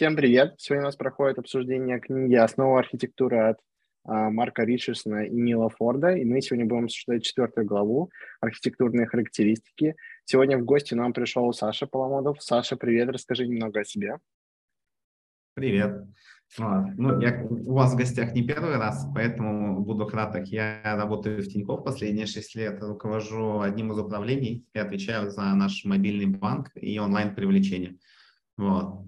Всем привет! Сегодня у нас проходит обсуждение книги «Основа архитектуры» от а, Марка Ричардсона и Нила Форда, и мы сегодня будем обсуждать четвертую главу «Архитектурные характеристики». Сегодня в гости нам пришел Саша Поломодов. Саша, привет, расскажи немного о себе. Привет. Ну, я у вас в гостях не первый раз, поэтому буду краток. Я работаю в Тинькофф последние шесть лет, руковожу одним из управлений и отвечаю за наш мобильный банк и онлайн-привлечение. Вот.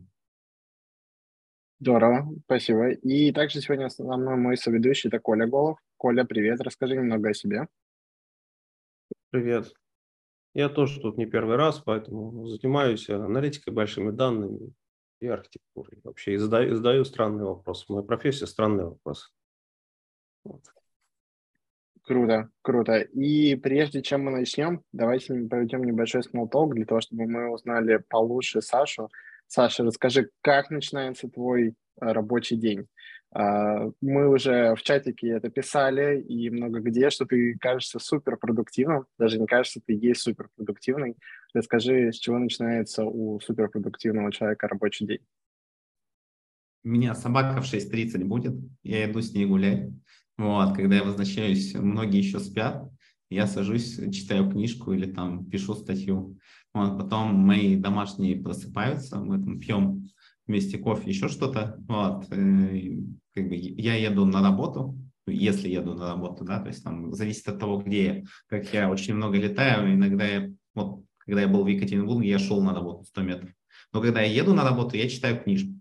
Здорово, спасибо. И также сегодня основной мой соведущий – это Коля Голов. Коля, привет, расскажи немного о себе. Привет. Я тоже тут не первый раз, поэтому занимаюсь аналитикой большими данными и архитектурой. Вообще и задаю, задаю странные вопросы. Моя профессия – странный вопрос. Вот. Круто, круто. И прежде чем мы начнем, давайте проведем небольшой смолток для того, чтобы мы узнали получше Сашу. Саша, расскажи, как начинается твой рабочий день? А, мы уже в чатике это писали и много где, что ты кажешься суперпродуктивным, даже не кажется, ты есть суперпродуктивный. Расскажи, с чего начинается у суперпродуктивного человека рабочий день? У меня собака в 6.30 будет, я иду с ней гулять. Вот, когда я возвращаюсь, многие еще спят, я сажусь, читаю книжку или там пишу статью. Вот, потом мои домашние просыпаются, мы там пьем вместе кофе, еще что-то. Вот, э, как бы я еду на работу, если еду на работу, да, то есть там зависит от того, где я. Как я очень много летаю, иногда я, вот, когда я был в Екатеринбурге, я шел на работу 100 метров. Но когда я еду на работу, я читаю книжку.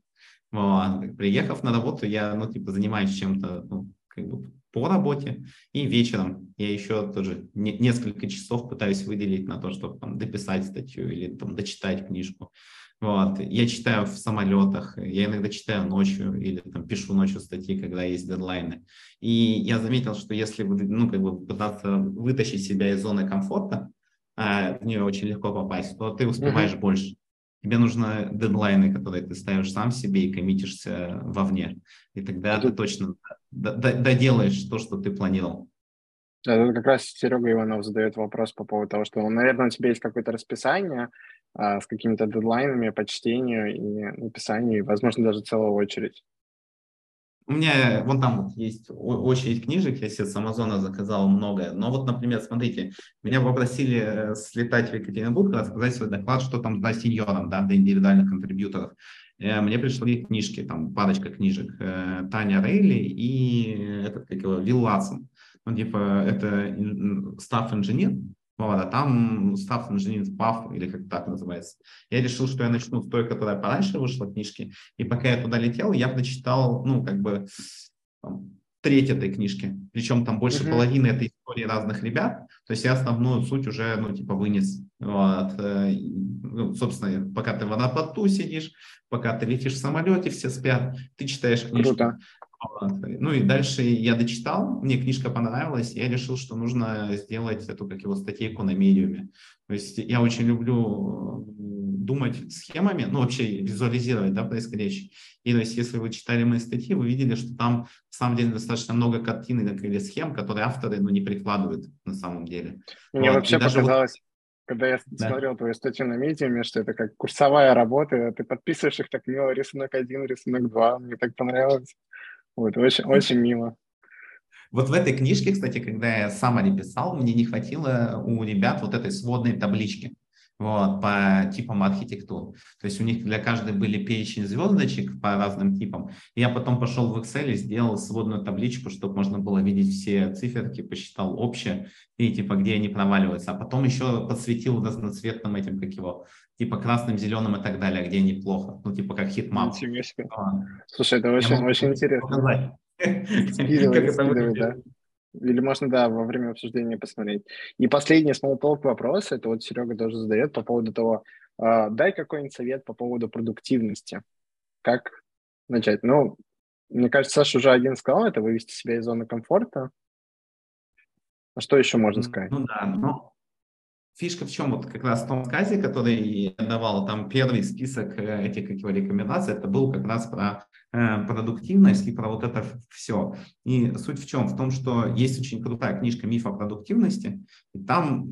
Вот. Приехав на работу, я, ну, типа, занимаюсь чем-то, ну, как бы по работе, и вечером я еще тоже не, несколько часов пытаюсь выделить на то, чтобы там, дописать статью или там, дочитать книжку. Вот. Я читаю в самолетах, я иногда читаю ночью или там, пишу ночью статьи, когда есть дедлайны. И я заметил, что если ну, как бы пытаться вытащить себя из зоны комфорта, а в нее очень легко попасть, то ты успеваешь mm-hmm. больше. Тебе нужны дедлайны, которые ты ставишь сам себе и коммитишься вовне. И тогда ты точно доделаешь то, что ты планировал. Это как раз Серега Иванов задает вопрос по поводу того, что, наверное, у тебя есть какое-то расписание а, с какими-то дедлайнами по чтению и написанию, и, возможно, даже целая очередь. У меня вон там есть очередь книжек, я себе с Амазона заказал много. Но вот, например, смотрите, меня попросили э, слетать в Екатеринбург, рассказать свой доклад, что там для сеньоров, да, для индивидуальных контрибьюторов. Э, мне пришли книжки, там парочка книжек. Э, Таня Рейли и этот, как его, Вилл Латсон. Ну, типа, это staff инженер, вот, а там staff инженер PAF, или как так называется. Я решил, что я начну с той, которая пораньше вышла книжки, и пока я туда летел, я прочитал, ну, как бы, там, треть этой книжки. Причем там больше mm-hmm. половины этой истории разных ребят. То есть я основную суть уже, ну, типа, вынес. Вот. Э, ну, собственно, пока ты в аэропорту сидишь, пока ты летишь в самолете, все спят, ты читаешь книжку. Круто. Ну и дальше я дочитал, мне книжка понравилась, я решил, что нужно сделать эту, как его, статейку на медиуме. То есть я очень люблю думать схемами, ну вообще визуализировать да, происходящее. И то есть если вы читали мои статьи, вы видели, что там на самом деле достаточно много картинок или схем, которые авторы ну, не прикладывают на самом деле. Мне вот. вообще показалось, вот когда я да. смотрел твою статью на медиуме, что это как курсовая работа, ты подписываешь их так мило, рисунок один, рисунок два, мне так понравилось. Вот, очень, очень мило. Вот в этой книжке, кстати, когда я сам писал, мне не хватило у ребят вот этой сводной таблички вот, по типам архитектур. То есть у них для каждой были перечень звездочек по разным типам. я потом пошел в Excel и сделал сводную табличку, чтобы можно было видеть все циферки, посчитал общее и типа где они проваливаются. А потом еще подсветил разноцветным этим, как его, типа красным, зеленым и так далее, где они плохо. Ну, типа как heatmap. Слушай, это очень, очень интересно. Скидывай, скидывай, да. Или можно, да, во время обсуждения посмотреть. И последний смолтолк вопрос, это вот Серега тоже задает по поводу того, э, дай какой-нибудь совет по поводу продуктивности. Как начать? Ну, мне кажется, Саша уже один сказал, это вывести себя из зоны комфорта. А что еще можно сказать? Ну да, ну, Фишка в чем? Вот как раз в том сказе, который я давал, там первый список э, этих как его, рекомендаций, это был как раз про э, продуктивность и про вот это все. И суть в чем? В том, что есть очень крутая книжка «Миф о продуктивности», и там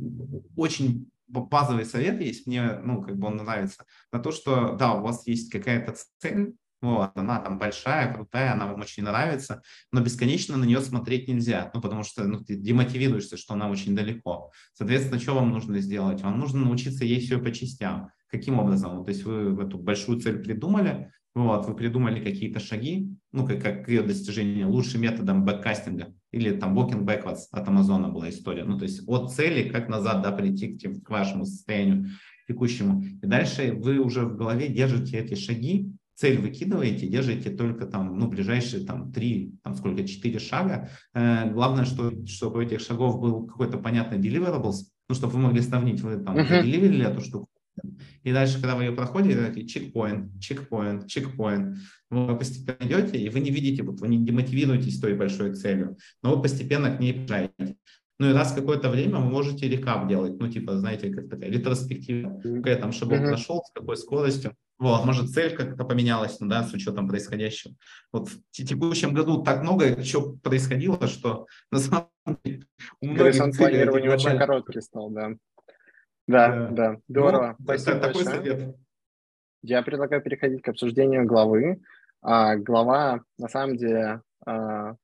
очень базовый совет есть, мне, ну, как бы он нравится, на то, что, да, у вас есть какая-то цель, Вот, она там большая, крутая, она вам очень нравится, но бесконечно на нее смотреть нельзя, ну, потому что ну, ты демотивируешься, что она очень далеко. Соответственно, что вам нужно сделать? Вам нужно научиться ей все по частям. Каким образом? Вот, то есть вы эту большую цель придумали, вот, вы придумали какие-то шаги, ну, как, как ее достижение, лучшим методом бэккастинга или там walking backwards от Амазона была история. Ну, то есть от цели, как назад, да, прийти к, к вашему состоянию текущему. И дальше вы уже в голове держите эти шаги, цель выкидываете, держите только там, ну, ближайшие там три, там сколько, четыре шага. Э, главное, что, чтобы у этих шагов был какой-то понятный deliverables, ну, чтобы вы могли сравнить, вы там uh-huh. деливерили эту штуку, и дальше, когда вы ее проходите, такие чекпоинт, чекпоинт, чекпоинт. Вы постепенно идете, и вы не видите, вот вы не демотивируетесь той большой целью, но вы постепенно к ней приезжаете. Ну и раз какое-то время вы можете рекап делать, ну типа, знаете, как такая ретроспектива, какой там шагов mm-hmm. нашел, с какой скоростью. Вот, может, цель как-то поменялась, ну, да, с учетом происходящего. Вот в текущем году так много чего происходило, что на самом деле у многих планирование очень короткий стал, да. Да, да, да. здорово. Ну, Спасибо такой большое. совет. Я предлагаю переходить к обсуждению главы. А, глава, на самом деле,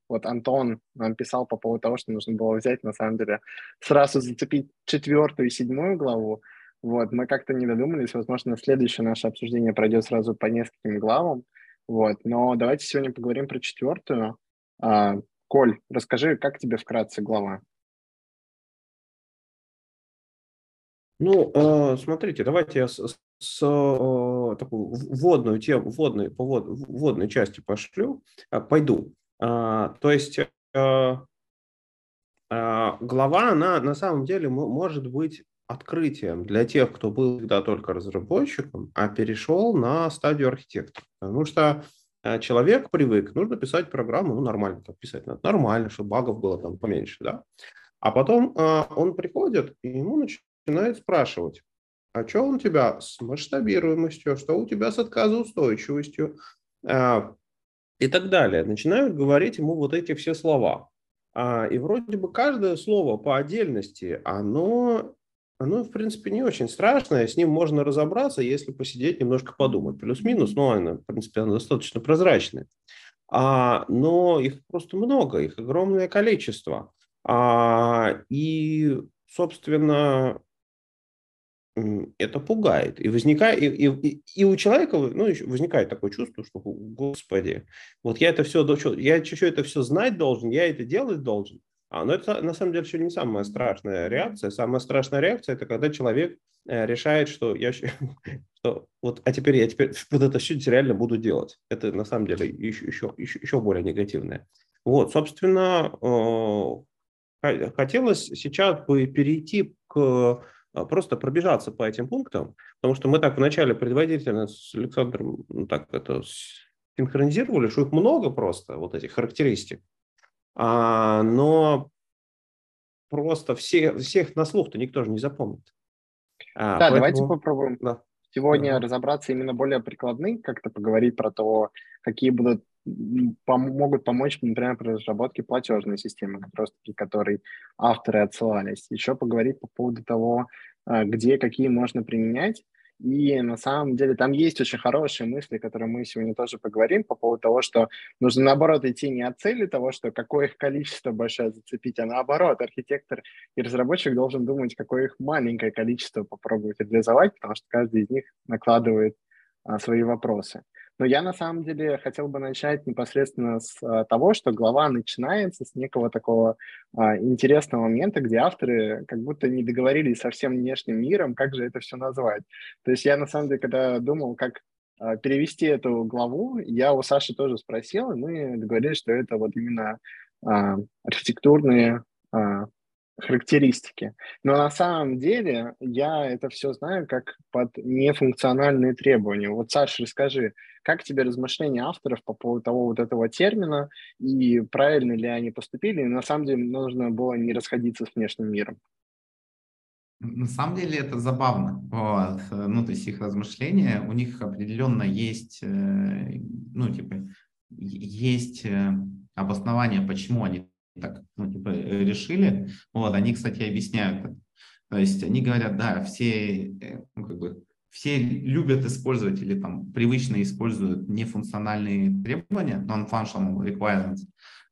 вот Антон нам писал по поводу того, что нужно было взять, на самом деле, сразу зацепить четвертую и седьмую главу. Вот, мы как-то не додумались, возможно, следующее наше обсуждение пройдет сразу по нескольким главам. Вот, но давайте сегодня поговорим про четвертую. А, Коль, расскажи, как тебе вкратце глава? Ну, э, смотрите, давайте я с, с э, такую вводную тему, вводной, по ввод, вводной части пошлю, э, пойду. То есть глава, она на самом деле может быть открытием для тех, кто был всегда только разработчиком, а перешел на стадию архитектора. Потому что человек привык, нужно писать программу, ну, нормально так писать надо, нормально, чтобы багов было там поменьше, да. А потом он приходит, и ему начинает спрашивать, а что у тебя с масштабируемостью, что у тебя с отказоустойчивостью а, и так далее. Начинают говорить ему вот эти все слова. А, и вроде бы каждое слово по отдельности, оно, оно, в принципе, не очень страшное, с ним можно разобраться, если посидеть немножко подумать. Плюс-минус, но оно, в принципе, оно достаточно прозрачное. А, но их просто много, их огромное количество. А, и, собственно, это пугает. И возникает, и, и, и у человека ну, возникает такое чувство, что, господи, вот я это все, я еще это все знать должен, я это делать должен. А, но это на самом деле еще не самая страшная реакция. Самая страшная реакция это когда человек э, решает, что я что вот, а теперь я теперь вот это все реально буду делать. Это на самом деле еще, еще, еще, еще более негативное. Вот, собственно, э, хотелось сейчас бы перейти к просто пробежаться по этим пунктам, потому что мы так вначале предводительно с Александром ну, так это синхронизировали, что их много просто, вот этих характеристик. А, но просто все, всех на слух-то никто же не запомнит. А, да, поэтому... давайте попробуем да. сегодня да. разобраться именно более прикладных, как-то поговорить про то, какие будут пом- могут помочь, например, при разработке платежной системы, как раз таки которой авторы отсылались. Еще поговорить по поводу того, а, где какие можно применять. И на самом деле там есть очень хорошие мысли, которые мы сегодня тоже поговорим по поводу того, что нужно наоборот идти не от цели того, что какое их количество большое зацепить, а наоборот, архитектор и разработчик должен думать, какое их маленькое количество попробовать реализовать, потому что каждый из них накладывает а, свои вопросы. Но я на самом деле хотел бы начать непосредственно с а, того, что глава начинается с некого такого а, интересного момента, где авторы как будто не договорились со всем внешним миром, как же это все назвать. То есть я на самом деле, когда думал, как а, перевести эту главу, я у Саши тоже спросил, и мы договорились, что это вот именно а, архитектурные а, характеристики. Но на самом деле я это все знаю как под нефункциональные требования. Вот, Саша, расскажи, как тебе размышления авторов по поводу того вот этого термина и правильно ли они поступили? И на самом деле нужно было не расходиться с внешним миром. На самом деле это забавно. Вот. Ну, то есть их размышления, у них определенно есть, э, ну, типа, есть э, обоснование, почему они так ну, типа, решили. Вот, они, кстати, объясняют это. То есть они говорят, да, все, э, ну, как бы, все любят использовать или там привычно используют нефункциональные требования, non-functional requirements,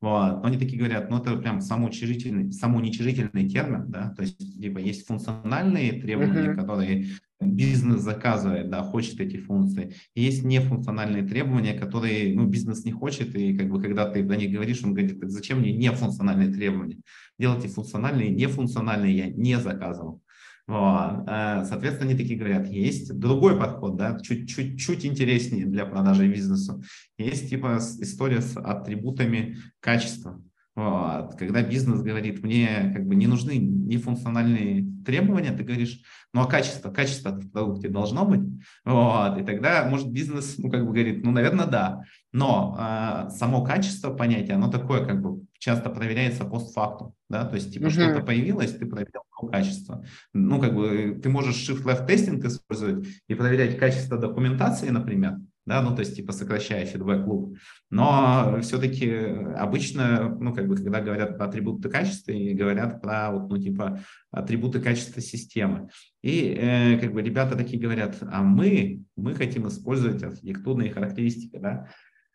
вот. Но они такие говорят, ну это прям самоуничижительный, самоуничижительный термин, да, то есть либо есть функциональные требования, uh-huh. которые бизнес заказывает, да, хочет эти функции. Есть нефункциональные требования, которые, ну, бизнес не хочет, и как бы когда ты до них говоришь, он говорит, зачем мне нефункциональные требования? Делайте функциональные, нефункциональные я не заказывал. Вот. Э, соответственно, они такие говорят, есть другой подход, да, чуть-чуть интереснее для продажи бизнесу. Есть типа история с атрибутами качества. Вот. Когда бизнес говорит, мне как бы не нужны нефункциональные требования, ты говоришь, ну а качество, качество в продукте должно быть. Вот. И тогда, может, бизнес, ну, как бы говорит, ну, наверное, да. Но э, само качество понятия, оно такое, как бы, часто проверяется постфактум, да, то есть, типа, что-то появилось, ты проверил качество. Ну, как бы, ты можешь shift-left тестинг использовать и проверять качество документации, например, да, ну, то есть, типа, сокращая фидбэк луп. Но все-таки обычно, ну, как бы, когда говорят про атрибуты качества, и говорят про, вот, ну, типа, атрибуты качества системы. И, э, как бы, ребята такие говорят, а мы, мы хотим использовать архитектурные характеристики, да,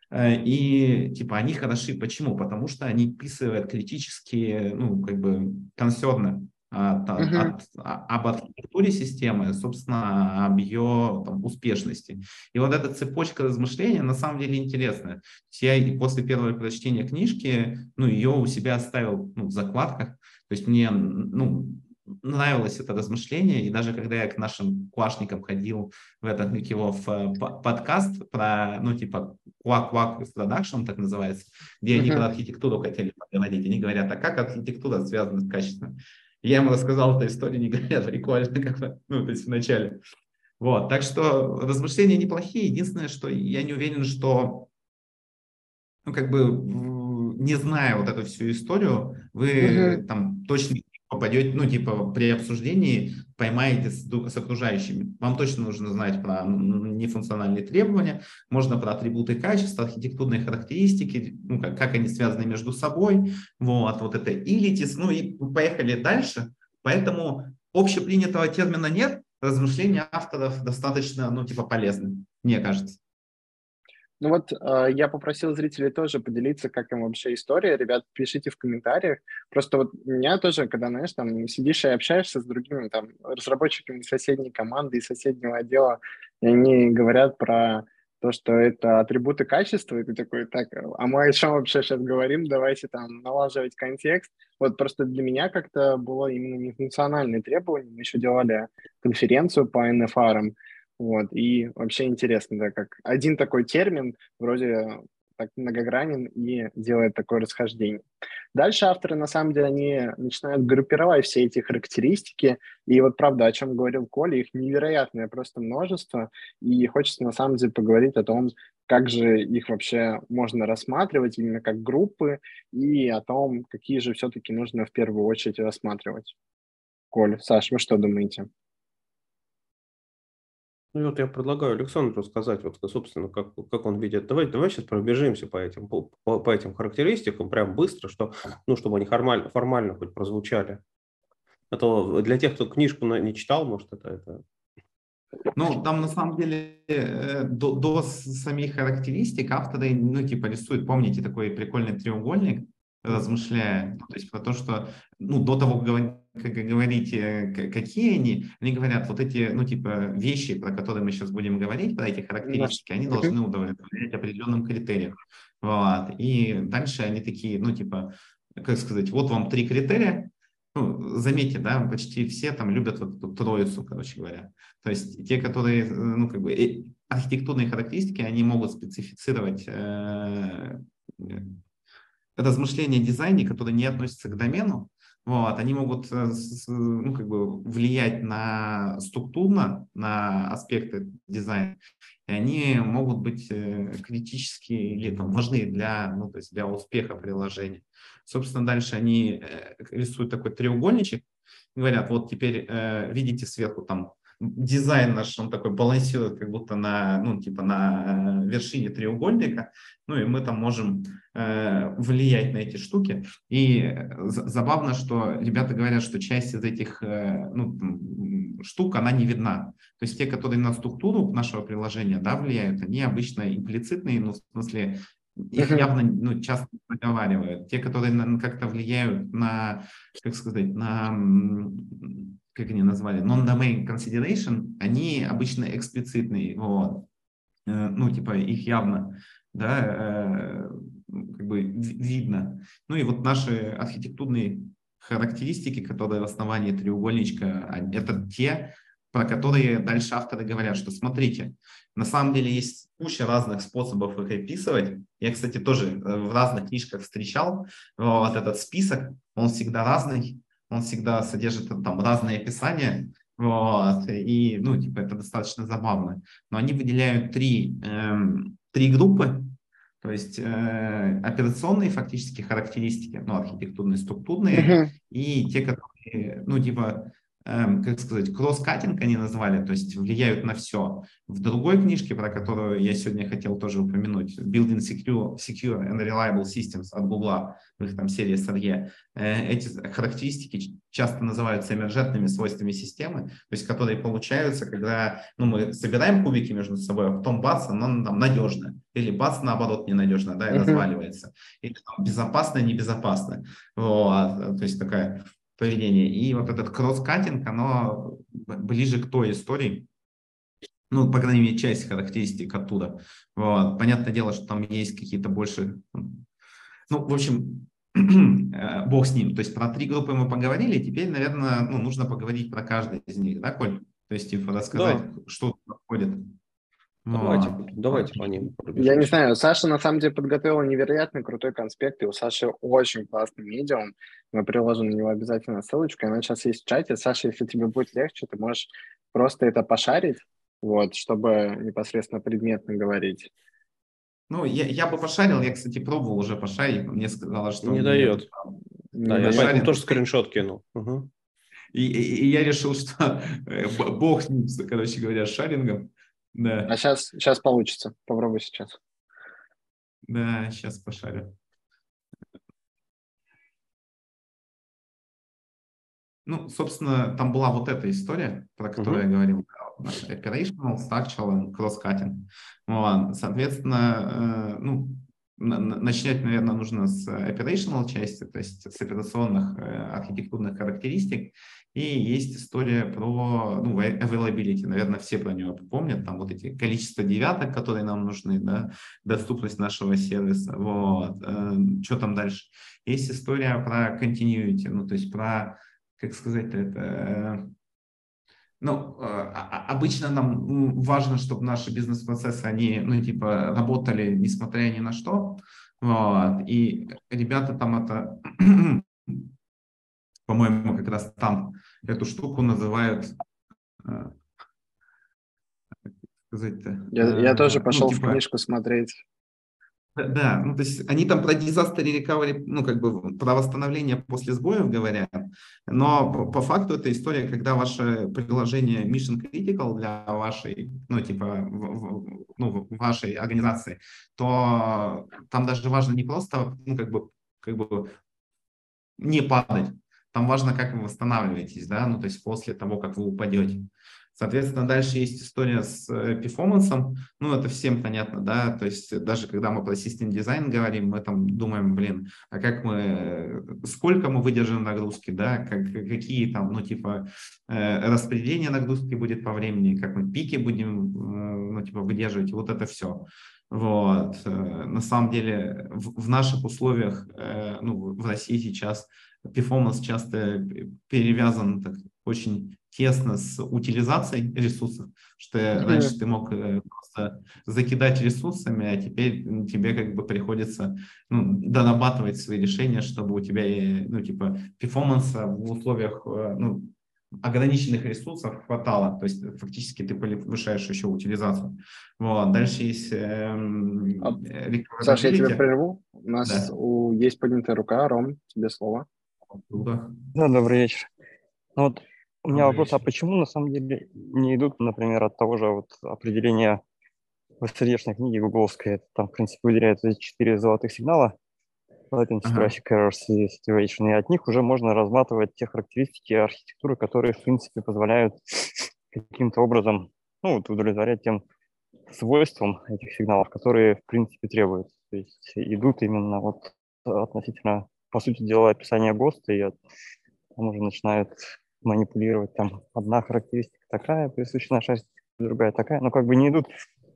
э, и типа они хороши. Почему? Потому что они вписывают критические, ну, как бы, консерны от, uh-huh. от, а, об архитектуре системы, собственно, об ее там, успешности. И вот эта цепочка размышления на самом деле интересная. Я после первого прочтения книжки, ну, ее у себя оставил ну, в закладках. То есть мне, ну, нравилось это размышление, и даже когда я к нашим куашникам ходил в этот, как его, в подкаст про, ну, типа, Quack Quack Production, так называется, где uh-huh. они про архитектуру хотели поговорить, они говорят, а как архитектура связана с качеством? Я ему рассказал эту историю, не говоря, прикольно, как бы, ну, то есть вначале. Вот, так что размышления неплохие. Единственное, что я не уверен, что, ну, как бы, не зная вот эту всю историю, вы uh-huh. там точно попадете, ну, типа, при обсуждении поймаете с, с окружающими. Вам точно нужно знать про нефункциональные требования, можно про атрибуты качества, архитектурные характеристики, ну, как, как они связаны между собой, вот, вот это илитис, ну, и поехали дальше. Поэтому общепринятого термина нет, размышления авторов достаточно, ну, типа, полезны, мне кажется. Ну вот э, я попросил зрителей тоже поделиться, как им вообще история. Ребят, пишите в комментариях. Просто вот меня тоже, когда, знаешь, там сидишь и общаешься с другими там разработчиками соседней команды и соседнего отдела, и они говорят про то, что это атрибуты качества, и ты такой, так, а мы о чем вообще сейчас говорим, давайте там налаживать контекст. Вот просто для меня как-то было именно не функциональные требования, мы еще делали конференцию по NFR, вот, и вообще интересно, да, как один такой термин вроде так многогранен и делает такое расхождение. Дальше авторы, на самом деле, они начинают группировать все эти характеристики, и вот правда, о чем говорил Коля, их невероятное просто множество, и хочется на самом деле поговорить о том, как же их вообще можно рассматривать именно как группы, и о том, какие же все-таки нужно в первую очередь рассматривать. Коль, Саш, вы что думаете? Ну, вот я предлагаю Александру сказать, вот, собственно, как, как он видит. Давай, давай сейчас пробежимся по этим, по, по этим характеристикам прям быстро, что, ну, чтобы они формально, формально хоть прозвучали. А то для тех, кто книжку не читал, может, это, это ну, там на самом деле э, до, до самих характеристик авторы, ну, типа рисуют, помните, такой прикольный треугольник, размышляя, ну, то есть про то, что, ну, до того, как говорить, какие они, они говорят, вот эти, ну, типа, вещи, про которые мы сейчас будем говорить, про эти характеристики, они должны удовлетворять определенным критериям. Вот. И дальше они такие, ну, типа, как сказать, вот вам три критерия, ну, заметьте, да, почти все там любят вот эту троицу, короче говоря. То есть те, которые, ну, как бы, э, архитектурные характеристики, они могут специфицировать э, размышления дизайне, которые не относятся к домену, вот, они могут э, ну, как бы влиять на структурно, на аспекты дизайна, и они могут быть э, критически или там, важны для, ну, то есть для успеха приложения. Собственно, дальше они э, рисуют такой треугольничек, говорят, вот теперь видите сверху там дизайн наш, он такой балансирует как будто на, ну, типа на вершине треугольника, ну и мы там можем э, влиять на эти штуки. И забавно, что ребята говорят, что часть из этих, э, ну, штук, она не видна. То есть те, которые на структуру нашего приложения да, влияют, они обычно имплицитные, ну, в смысле, их явно ну, часто проговаривают. Те, которые как-то влияют на, как сказать, на, как они назвали, non-domain consideration, они обычно эксплицитные. Вот. Э, ну, типа, их явно да, э, как бы видно. Ну и вот наши архитектурные характеристики, которые в основании треугольничка, это те, про которые дальше авторы говорят, что смотрите, на самом деле есть куча разных способов их описывать. Я, кстати, тоже э, в разных книжках встречал вот этот список, он всегда разный, он всегда содержит там разные описания, вот, и, ну, типа, это достаточно забавно. Но они выделяют три, эм, три группы, то есть э, операционные фактически характеристики, ну, архитектурные, структурные, uh-huh. и те, которые, ну, типа, как сказать, кросс-катинг они назвали, то есть влияют на все. В другой книжке, про которую я сегодня хотел тоже упомянуть, Building Secure, Secure and Reliable Systems от Google, в их там серии SRE, э, эти характеристики часто называются эмержентными свойствами системы, то есть которые получаются, когда ну, мы собираем кубики между собой, а потом бац, оно там надежно, или бац, наоборот, ненадежно, да, и uh-huh. разваливается. Или там, безопасно, небезопасно. Вот, то есть такая поведения. И вот этот кросс-катинг, оно ближе к той истории, ну, по крайней мере, часть характеристик оттуда. Вот. Понятное дело, что там есть какие-то больше... Ну, в общем, э, бог с ним. То есть про три группы мы поговорили, теперь, наверное, ну, нужно поговорить про каждый из них, да, Коль? То есть, типа, рассказать, да. что происходит. Давайте, вот. давайте по ним. Я не знаю, Саша на самом деле подготовила невероятно крутой конспект, и у Саши очень классный медиум. Мы приложим на него обязательно ссылочку, она сейчас есть в чате. Саша, если тебе будет легче, ты можешь просто это пошарить, вот, чтобы непосредственно предметно говорить. Ну, я, я бы пошарил, я, кстати, пробовал уже пошарить, мне сказала, что... Не дает. Да, я поэтому тоже скриншот кинул. Угу. И, и, и я решил, что э, бог с ним, короче говоря, с шарингом. Да. А сейчас, сейчас получится. Попробуй сейчас. Да, сейчас пошарю. Ну, собственно, там была вот эта история, про которую uh-huh. я говорил. Operational, structural, cross-cutting. Вот. Соответственно, э, ну, начать, наверное, нужно с operational части, то есть с операционных э, архитектурных характеристик. И есть история про ну, availability. Наверное, все про нее помнят. Там вот эти количество девяток, которые нам нужны, да, доступность нашего сервиса. Вот. Э, что там дальше? Есть история про continuity, ну, то есть про, как сказать это, э, ну, э, а, а, обычно нам важно, чтобы наши бизнес-процессы, они, ну, типа, работали несмотря ни на что. Вот. И ребята там это по-моему, как раз там эту штуку называют э, сказать-то? Я, я тоже э, пошел ну, типа, в книжку смотреть. Да, ну то есть они там про disaster recovery, ну как бы про восстановление после сбоев говорят, но по, по факту это история, когда ваше приложение mission critical для вашей, ну типа, в, в, ну, вашей организации, то там даже важно не просто, ну как бы, как бы не падать, там важно, как вы восстанавливаетесь, да, ну, то есть после того, как вы упадете. Соответственно, дальше есть история с э, перформансом. Ну, это всем понятно, да, то есть даже когда мы про систем дизайн говорим, мы там думаем, блин, а как мы, сколько мы выдержим нагрузки, да, как, какие там, ну, типа, э, распределение нагрузки будет по времени, как мы пики будем, э, ну, типа, выдерживать, вот это все. Вот. На самом деле в, в наших условиях, ну, в России сейчас перформанс часто перевязан так, очень тесно с утилизацией ресурсов, что mm-hmm. раньше ты мог э, просто закидать ресурсами, а теперь тебе как бы приходится ну, дорабатывать свои решения, чтобы у тебя, ну, типа, перформанса в условиях, э, ну, ограниченных ресурсов хватало, то есть фактически ты повышаешь еще утилизацию. Вот. Дальше есть... Эм, э, Саша, я тебя прерву. У нас да. у, есть поднятая рука. Ром, тебе слово. Да, добрый вечер. Ну, вот у меня вопрос, а почему на самом деле не идут, например, от того же вот определения в SRE книги гугловской, там, в принципе, выделяют эти четыре золотых сигнала, latency ага. traffic errors и situation, и от них уже можно разматывать те характеристики архитектуры, которые, в принципе, позволяют каким-то образом ну, вот, удовлетворять тем свойствам этих сигналов, которые, в принципе, требуются. То есть идут именно вот относительно, по сути дела, описания ГОСТа, и там уже начинают манипулировать, там одна характеристика такая, присуща архитектуре, другая такая, но как бы не идут,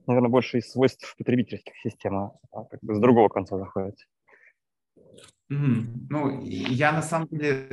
наверное, больше из свойств потребительских систем, а, как бы с другого конца заходят. Ну, я на самом деле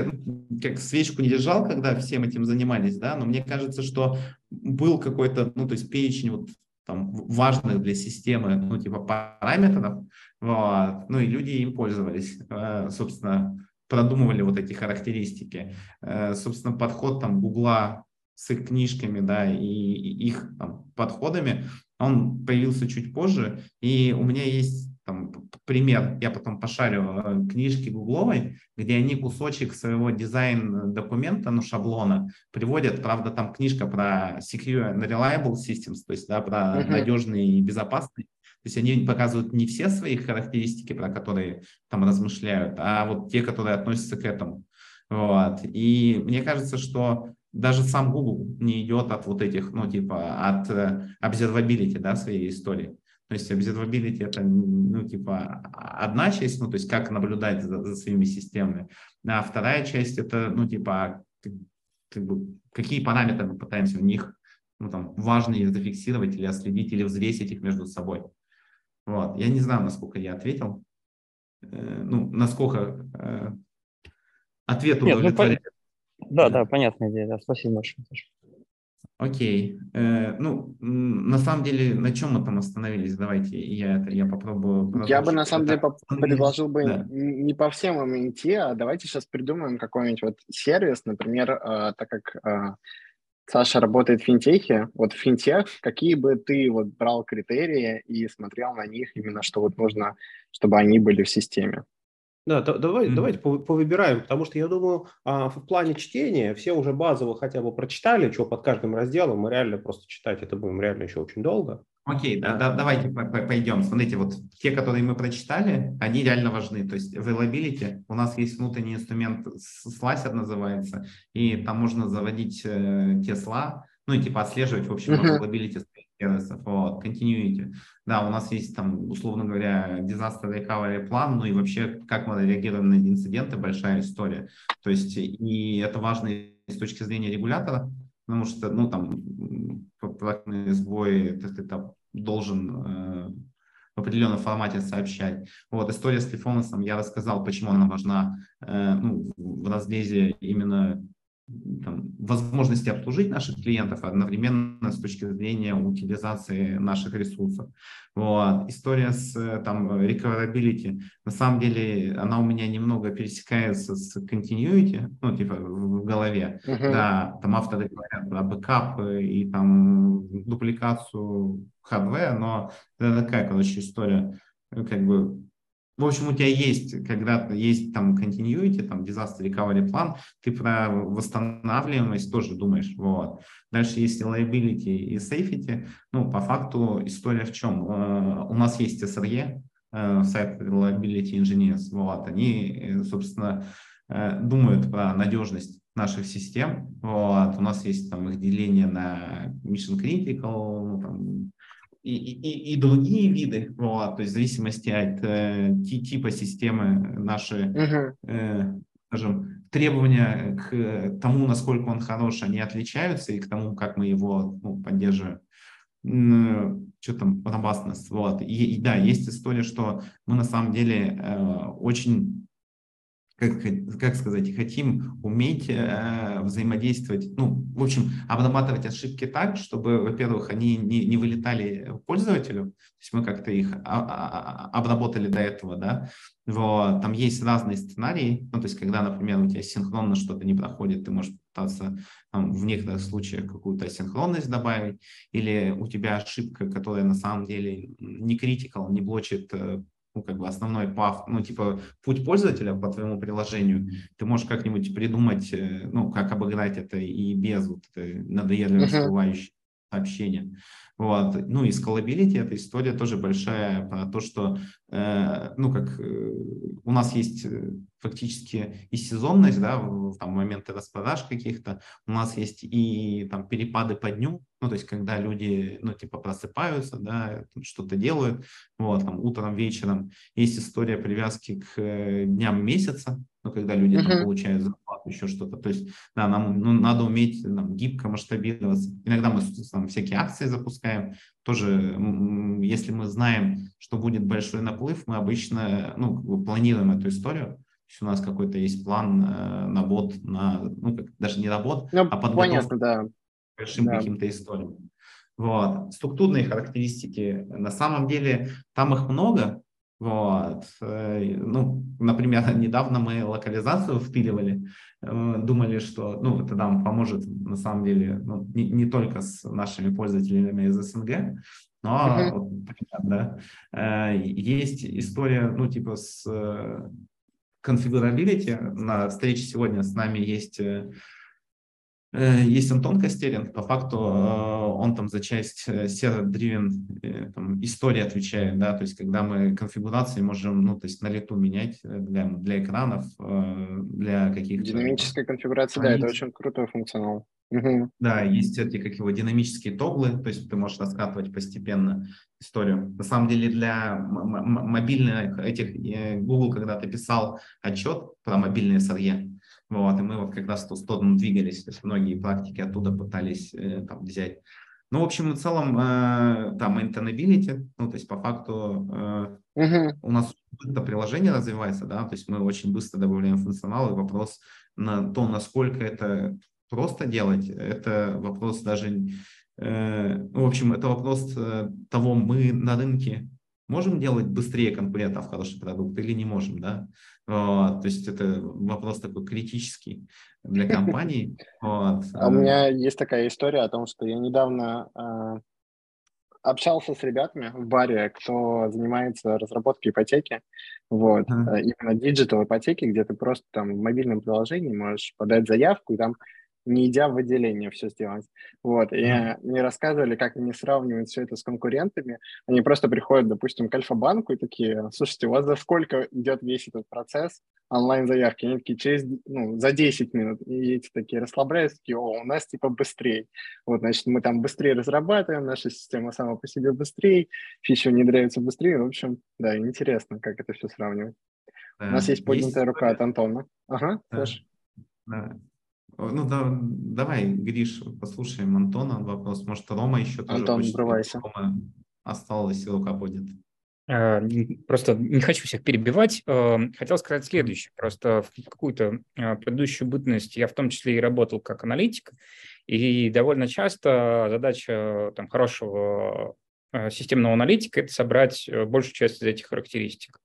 как свечку не держал, когда всем этим занимались, да, но мне кажется, что был какой-то, ну, то есть перечень вот там важных для системы, ну, типа параметров, вот, ну, и люди им пользовались, э, собственно, продумывали вот эти характеристики. Э, собственно, подход там Гугла с их книжками, да, и их там, подходами, он появился чуть позже, и у меня есть там, пример, я потом пошарю э, книжки гугловой, где они кусочек своего дизайн-документа, ну, шаблона, приводят, правда, там книжка про secure and reliable systems, то есть, да, про uh-huh. надежные и безопасные. То есть они показывают не все свои характеристики, про которые там размышляют, а вот те, которые относятся к этому. Вот. И мне кажется, что даже сам Google не идет от вот этих, ну, типа, от э, observability, да, своей истории. То есть observability это, ну, типа, одна часть, ну, то есть как наблюдать за, за своими системами, а вторая часть это, ну, типа, как бы, какие параметры мы пытаемся в них, ну, там, важные зафиксировать или отследить, или взвесить их между собой. Вот. Я не знаю, насколько я ответил, э, ну, насколько э, ответ удовлетворяет. Ну, по... Да, да, понятная идея, да, спасибо большое. Окей. Э, ну, на самом деле, на чем мы там остановились? Давайте я это я попробую. Я бы на самом деле предложил бы да. не по всем им идти, а давайте сейчас придумаем какой-нибудь вот сервис, например, так как Саша работает в финтехе, вот в финтех, какие бы ты вот брал критерии и смотрел на них именно, что вот нужно, чтобы они были в системе? Да, то, давай, mm-hmm. давайте повыбираем, потому что я думаю, а, в плане чтения все уже базово хотя бы прочитали, что под каждым разделом, мы реально просто читать это будем реально еще очень долго. Окей, да, да, давайте пойдем. Смотрите, вот те, которые мы прочитали, они реально важны. То есть availability, у нас есть внутренний инструмент, slicer называется, и там можно заводить э, ну и типа отслеживать, в общем, uh-huh. availability сервисов, вот, continuity. Да, у нас есть там, условно говоря, disaster recovery план, ну и вообще, как мы реагируем на инциденты, большая история. То есть, и это важно с точки зрения регулятора, потому что, ну, там, ты, ты там должен э, в определенном формате сообщать. Вот, история с performance ом, я рассказал, почему она важна э, ну, в разрезе именно там, возможности обслужить наших клиентов одновременно с точки зрения утилизации наших ресурсов. Вот. История с там, recoverability, на самом деле, она у меня немного пересекается с continuity, ну, типа, в, голове. Uh-huh. Да, там авторы говорят про бэкап и там дупликацию hardware, но это такая, короче, история, как бы в общем, у тебя есть, когда есть там continuity, там disaster recovery план, ты про восстанавливаемость тоже думаешь. Вот. Дальше есть liability и safety. Ну, по факту история в чем? Э, у нас есть SRE, э, Site Reliability Engineers, вот, они, э, собственно, думают про надежность наших систем. Вот. У нас есть там их деление на mission critical, там, и, и, и другие виды, вот, то есть в зависимости от э, типа системы наши, uh-huh. э, скажем, требования к тому, насколько он хорош, они отличаются, и к тому, как мы его ну, поддерживаем. Что там, robustness, вот. И, и да, есть история, что мы на самом деле э, очень как, как сказать, хотим уметь э, взаимодействовать, ну, в общем, обрабатывать ошибки так, чтобы, во-первых, они не, не вылетали пользователю, то есть мы как-то их а, а, а, обработали до этого, да, вот, там есть разные сценарии, ну, то есть когда, например, у тебя синхронно что-то не проходит, ты можешь пытаться там, в некоторых случаях какую-то асинхронность добавить, или у тебя ошибка, которая на самом деле не критикал, не блочит э, ну, как бы основной паф, ну, типа, путь пользователя по твоему приложению, ты можешь как-нибудь придумать, э, ну, как обыграть это и без вот этой надоедливой uh-huh. сообщения. Вот. Ну и scalability – эта история тоже большая про то, что э, ну, как, э, у нас есть э, фактически и сезонность, да, в, там, моменты распродаж каких-то, у нас есть и там перепады по дню, ну, то есть, когда люди, ну, типа, просыпаются, да, что-то делают, вот, там, утром, вечером. Есть история привязки к э, дням месяца, ну, когда люди uh-huh. там, получают зарплату, еще что-то. То есть, да, нам ну, надо уметь нам, гибко масштабироваться. Иногда мы там, всякие акции запускаем. Тоже, если мы знаем, что будет большой наплыв, мы обычно ну, планируем эту историю. То есть у нас какой-то есть план э, на бот, на, ну, как, даже не на бот, ну, а подготовку да. Большим да. каким-то историям. Вот. Структурные характеристики, на самом деле, там их много, вот. Э, ну, например, недавно мы локализацию впиливали, э, думали, что ну, это нам поможет на самом деле ну, не, не только с нашими пользователями из СНГ, но uh-huh. вот, да, э, есть история, ну, типа с configurability. На встрече сегодня с нами есть есть Антон Костерин, по факту э, он там за часть э, там, истории отвечает, да, то есть когда мы конфигурации можем, ну, то есть на лету менять для, для экранов, для каких-то... Динамическая конфигурация, да, это очень крутой функционал. Угу. Да, есть эти, как его, динамические тоглы, то есть ты можешь раскатывать постепенно историю. На самом деле для мобильных этих, Google когда-то писал отчет про мобильные SRE, вот, и мы вот как раз в ту сторону двигались, то есть многие практики оттуда пытались э, там взять. Ну, в общем, в целом, э, там, maintainability, ну, то есть по факту э, uh-huh. у нас это приложение развивается, да, то есть мы очень быстро добавляем функционал, и вопрос на то, насколько это просто делать, это вопрос даже, э, ну, в общем, это вопрос э, того, мы на рынке можем делать быстрее конкурентов хороший продукт или не можем, да? Вот, то есть это вопрос такой критический для компаний. Вот. А у меня есть такая история о том, что я недавно э, общался с ребятами в баре, кто занимается разработкой ипотеки, вот, uh-huh. именно digital ипотеки, где ты просто там в мобильном приложении можешь подать заявку, и там не идя в отделение все сделать. Вот. И мм. мне рассказывали, как они сравнивают все это с конкурентами. Они просто приходят, допустим, к Альфа-банку и такие, слушайте, у вас за сколько идет весь этот процесс онлайн-заявки? Они такие, через, ну, за 10 минут. И эти такие расслабляются, такие, о, у нас типа быстрее. Вот, значит, мы там быстрее разрабатываем, наша система сама по себе быстрее, фичи внедряются быстрее. В общем, да, интересно, как это все сравнивать. Да. У нас есть поднятая есть... рука от Антона. Ага, да. Да. Ну, да, давай, Гриш, послушаем Антона вопрос. Может, Рома еще тоже Антон, хочет, Рома осталась рука будет. А, просто не хочу всех перебивать. А, хотел сказать следующее. Просто в какую-то а, предыдущую бытность я в том числе и работал как аналитик, и довольно часто задача там, хорошего системного аналитика – это собрать большую часть из этих характеристик.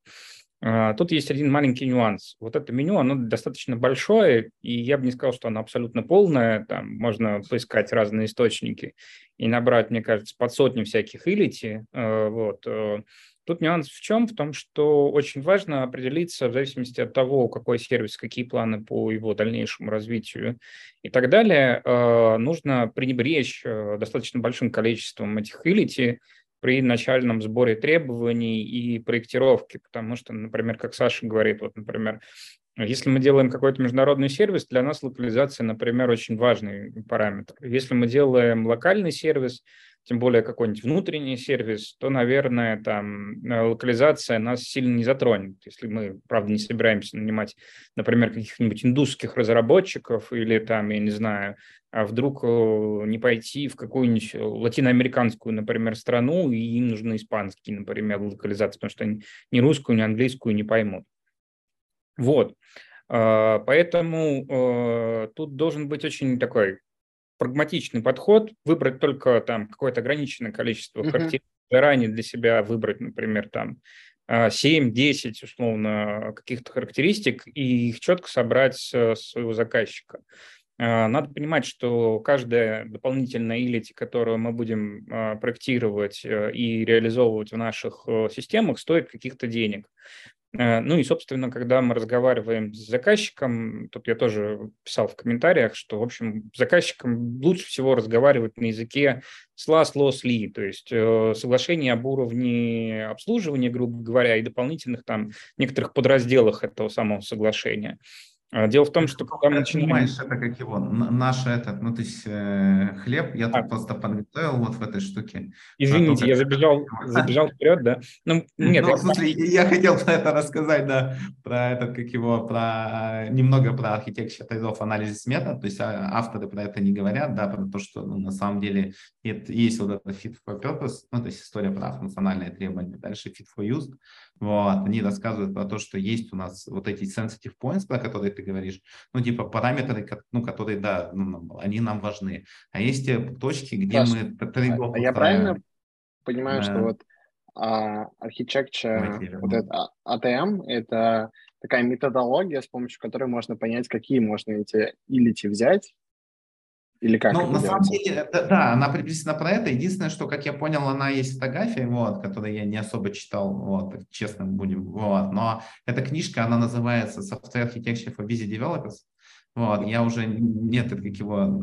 Тут есть один маленький нюанс. Вот это меню, оно достаточно большое, и я бы не сказал, что оно абсолютно полное. Там можно поискать разные источники и набрать, мне кажется, под сотню всяких илити. А, вот. Э. Тут нюанс в чем? В том, что очень важно определиться в зависимости от того, какой сервис, какие планы по его дальнейшему развитию и так далее. А, нужно пренебречь э, достаточно большим количеством этих илити, при начальном сборе требований и проектировке, потому что, например, как Саша говорит, вот, например, если мы делаем какой-то международный сервис, для нас локализация, например, очень важный параметр. Если мы делаем локальный сервис, тем более какой-нибудь внутренний сервис, то, наверное, там э, локализация нас сильно не затронет. Если мы, правда, не собираемся нанимать, например, каких-нибудь индусских разработчиков или там, я не знаю, а вдруг э, не пойти в какую-нибудь латиноамериканскую, например, страну, и им нужны испанские, например, локализации, потому что они ни русскую, ни английскую не поймут. Вот. А, поэтому э, тут должен быть очень такой прагматичный подход, выбрать только там какое-то ограниченное количество uh-huh. характеристик, заранее для себя выбрать, например, там 7-10 а, условно каких-то характеристик и их четко собрать с своего заказчика. А, надо понимать, что каждая дополнительная илити, которую мы будем а, проектировать э, и реализовывать в наших э, системах, стоит каких-то денег. Э, ну и, собственно, когда мы разговариваем с заказчиком, тут я тоже писал в комментариях, что, в общем, с заказчиком лучше всего разговаривать на языке SLA, SLO, SLI, то есть э, соглашение об уровне обслуживания, грубо говоря, и дополнительных там некоторых подразделах этого самого соглашения. А, дело в том, что когда мы начинаем... Понимаешь, это как его, наш этот, ну, то есть э, хлеб, я а. тут просто подготовил вот в этой штуке. Извините, то, я забежал, забежал вперед, да? Ну, нет, ну, я... в смысле, я хотел про это рассказать, да, про этот, как его, про немного про архитектуру трейдов, анализ метод, то есть а, авторы про это не говорят, да, про то, что ну, на самом деле это, есть вот это fit for purpose, ну, то есть история про функциональные требования, дальше fit for use, вот, они рассказывают про то, что есть у нас вот эти sensitive points, про которые ты говоришь, ну, типа параметры, ну, которые, да, ну, они нам важны. А есть те точки, где Саша, мы а я правильно понимаю, да. что вот а, architecture, вот это ATM, а, это такая методология, с помощью которой можно понять, какие можно эти илити взять, или как? Ну, на делается? самом деле, да, да, она приблизительно про это. Единственное, что, как я понял, она есть фотография, вот, которую я не особо читал, вот, честно будем, вот. Но эта книжка, она называется Software Architecture for Busy Developers. Вот, я уже нет как его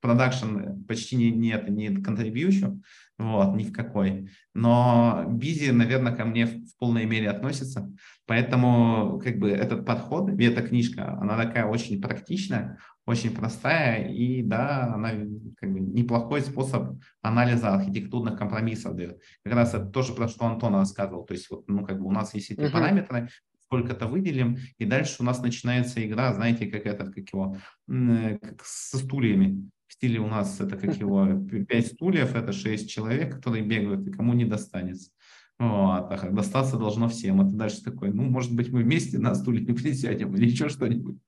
продакшн почти не, нет, не контрибьющу, вот, ни в какой. Но Бизи, наверное, ко мне в полной мере относится, поэтому как бы этот подход, эта книжка, она такая очень практичная, очень простая, и да, она как бы неплохой способ анализа архитектурных компромиссов дает. Как раз это тоже про что Антон рассказывал, то есть вот, ну, как бы у нас есть эти uh-huh. параметры, сколько-то выделим, и дальше у нас начинается игра, знаете, как это, как его, как со стульями. В стиле у нас это как его, пять стульев, это шесть человек, которые бегают, и кому не достанется. Вот, а достаться должно всем. Это дальше такой, ну, может быть, мы вместе на стуле не присядем или еще что-нибудь.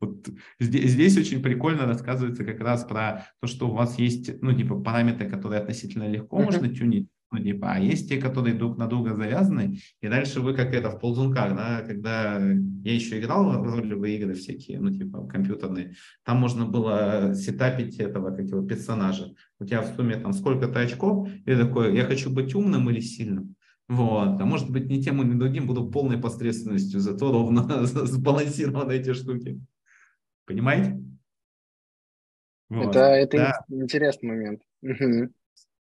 Вот здесь, здесь очень прикольно рассказывается как раз про то, что у вас есть, ну, типа, параметры, которые относительно легко uh-huh. можно тюнить, ну, типа, а есть те, которые друг на друга завязаны, и дальше вы как это в ползунках, да, когда я еще играл в ролевые игры всякие, ну, типа, компьютерные, там можно было сетапить этого, как его, персонажа. У тебя в сумме там сколько-то очков, и такой, я хочу быть умным или сильным. Вот. А может быть, ни тем, ни другим буду полной посредственностью, зато ровно сбалансированы эти штуки. Понимаете? Вот. Это, это да. интересный момент. Угу.